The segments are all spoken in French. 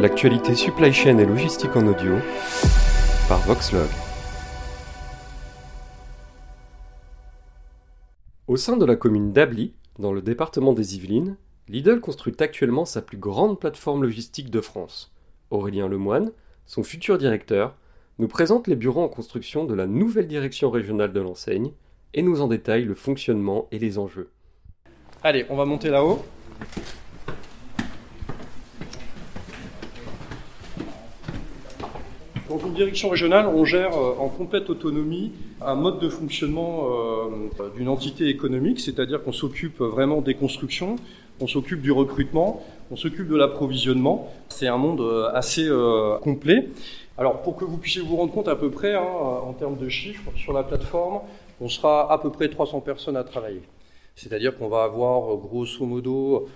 L'actualité supply chain et logistique en audio par Voxlog. Au sein de la commune d'Ably, dans le département des Yvelines, Lidl construit actuellement sa plus grande plateforme logistique de France. Aurélien Lemoine, son futur directeur, nous présente les bureaux en construction de la nouvelle direction régionale de l'enseigne et nous en détaille le fonctionnement et les enjeux. Allez, on va monter là-haut. Donc une direction régionale, on gère euh, en complète autonomie un mode de fonctionnement euh, d'une entité économique, c'est-à-dire qu'on s'occupe vraiment des constructions, on s'occupe du recrutement, on s'occupe de l'approvisionnement. C'est un monde euh, assez complet. Alors pour que vous puissiez vous rendre compte à peu près hein, en termes de chiffres, sur la plateforme, on sera à peu près 300 personnes à travailler. C'est-à-dire qu'on va avoir grosso modo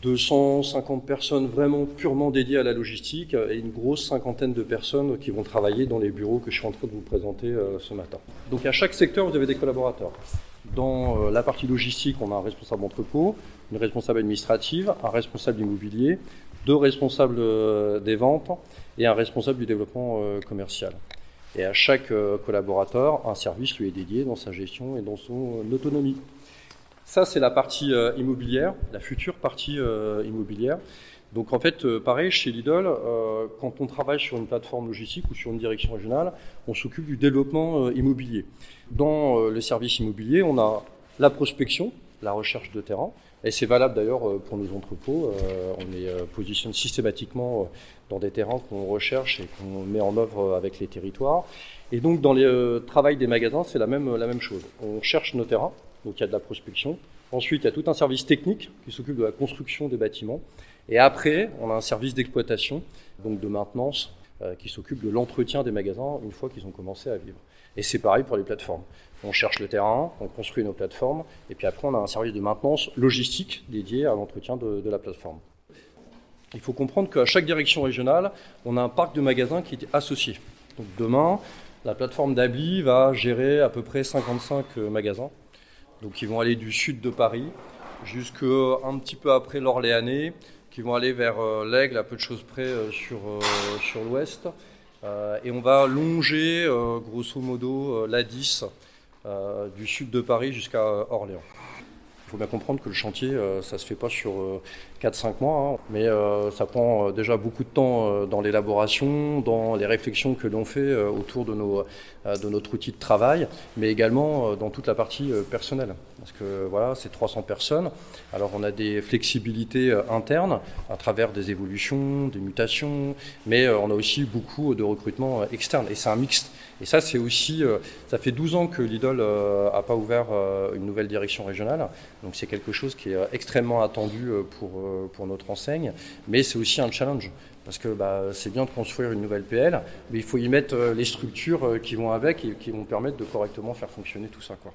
250 personnes vraiment purement dédiées à la logistique et une grosse cinquantaine de personnes qui vont travailler dans les bureaux que je suis en train de vous présenter euh, ce matin. Donc à chaque secteur, vous avez des collaborateurs. Dans euh, la partie logistique, on a un responsable entrepôt, une responsable administrative, un responsable immobilier, deux responsables euh, des ventes et un responsable du développement commercial. Et à chaque collaborateur, un service lui est dédié dans sa gestion et dans son autonomie. Ça, c'est la partie euh, immobilière, la future partie euh, immobilière. Donc en fait, euh, pareil, chez Lidl, quand on travaille sur une plateforme logistique ou sur une direction régionale, on s'occupe du développement immobilier. Dans le service immobilier, on a la prospection, la recherche de terrain, et c'est valable d'ailleurs pour nos entrepôts. on les positionne systématiquement dans des terrains qu'on recherche et qu'on met en œuvre avec les territoires. Et donc dans le travail des magasins, c'est la même, la même chose. On cherche nos terrains, donc il y a de la prospection. Ensuite, il y a tout un service technique qui s'occupe de la construction des bâtiments. Et après, on a un service d'exploitation, donc de maintenance, euh, qui s'occupe de l'entretien des magasins une fois qu'ils ont commencé à vivre. Et c'est pareil pour les plateformes. On cherche le terrain, on construit nos plateformes, et puis après, on a un service de maintenance logistique dédié à l'entretien de, de la plateforme. Il faut comprendre qu'à chaque direction régionale, on a un parc de magasins qui est associé. Donc demain, la plateforme d'Abli va gérer à peu près 55 euh, magasins donc ils vont aller du sud de Paris jusqu'à un petit peu après l'Orléanais, qui vont aller vers euh, l'Aigle, à peu de choses près euh, sur, euh, sur l'ouest. et on va longer grosso modo la 10 du sud de Paris jusqu'à Orléans. Faut bien comprendre que le chantier, ça ne se fait pas sur 4-5 mois, hein, mais ça prend déjà beaucoup de temps dans l'élaboration, dans les réflexions que l'on fait autour de, nos, de notre outil de travail, mais également dans toute la partie personnelle parce que voilà, c'est 300 personnes. Alors on a des flexibilités euh, internes à travers des évolutions, des mutations, mais euh, on a aussi beaucoup de recrutement euh, externe et c'est un mixte. Et ça, c'est aussi, euh, ça fait 12 ans que Lidl euh, n'a pas ouvert euh, une nouvelle direction régionale, donc c'est quelque chose qui est extrêmement attendu pour, pour notre enseigne, mais c'est aussi un challenge. Parce que bah, c'est bien de construire une nouvelle PL, mais il faut y mettre les structures qui vont avec et qui vont permettre de correctement faire fonctionner tout ça. Quoi.